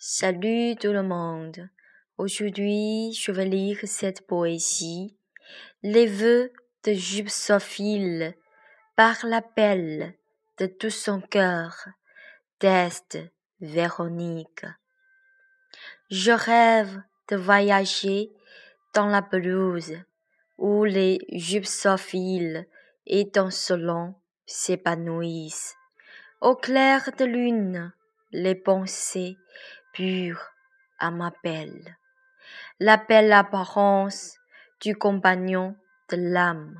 Salut tout le monde. Aujourd'hui, je vais lire cette poésie. Les vœux de Gypsophile par l'appel de tout son cœur d'Est Véronique. Je rêve de voyager dans la pelouse où les gypsophiles étincelants s'épanouissent. Au clair de lune, les pensées pures à m'appellent. La belle apparence du compagnon de l'âme.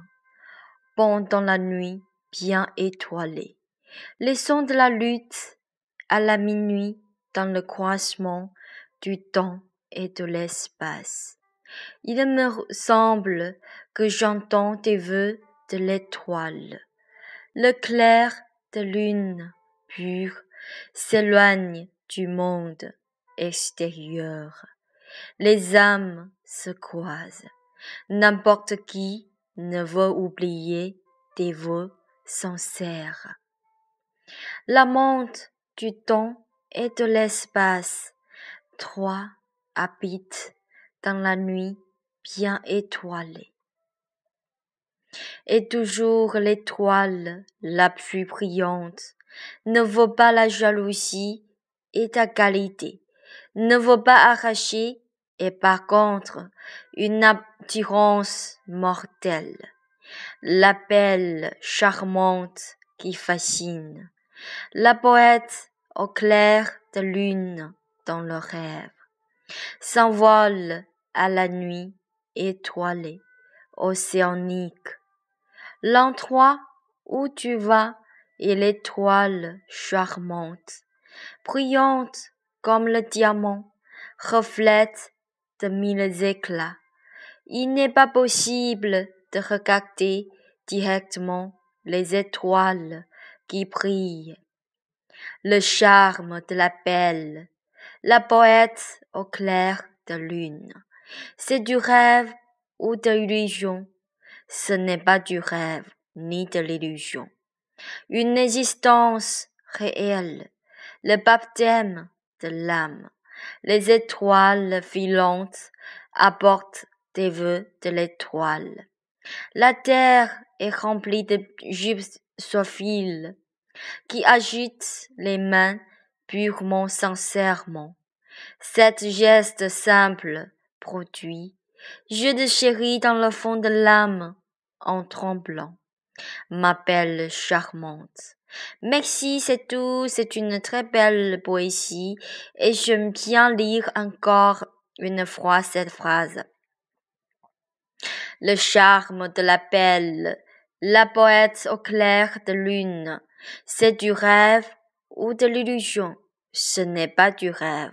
Pendant la nuit bien étoilée. Les sons de la lutte à la minuit dans le croisement du temps et de l'espace. Il me semble que j'entends tes vœux de l'étoile. Le clair de lune pure s'éloigne du monde extérieur. Les âmes se croisent. N'importe qui ne veut oublier des vœux sincères. La monte du temps et de l'espace, trois habitent dans la nuit bien étoilée. Et toujours l'étoile la plus brillante ne vaut pas la jalousie et ta qualité, ne vaut pas arracher et par contre une attirance mortelle, l'appel charmante qui fascine, la poète au clair de lune dans le rêve, s'envole à la nuit étoilée, océanique, l'endroit où tu vas et l'étoile charmante, brillante comme le diamant, reflète de mille éclats. Il n'est pas possible de regarder directement les étoiles qui brillent. Le charme de la belle, la poète au clair de lune. C'est du rêve ou de l'illusion. Ce n'est pas du rêve ni de l'illusion une existence réelle, le baptême de l'âme. Les étoiles filantes apportent des vœux de l'étoile. La terre est remplie de gypsophiles qui agitent les mains purement sincèrement. Cet geste simple produit je de chéris dans le fond de l'âme en tremblant ma belle charmante. Merci, c'est tout. C'est une très belle poésie et j'aime bien lire encore une fois cette phrase. Le charme de la belle, la poète au clair de lune, c'est du rêve ou de l'illusion? Ce n'est pas du rêve,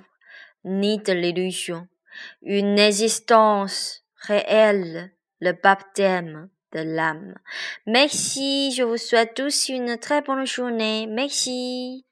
ni de l'illusion. Une existence réelle, le baptême l'âme. Merci, je vous souhaite tous une très bonne journée. Merci.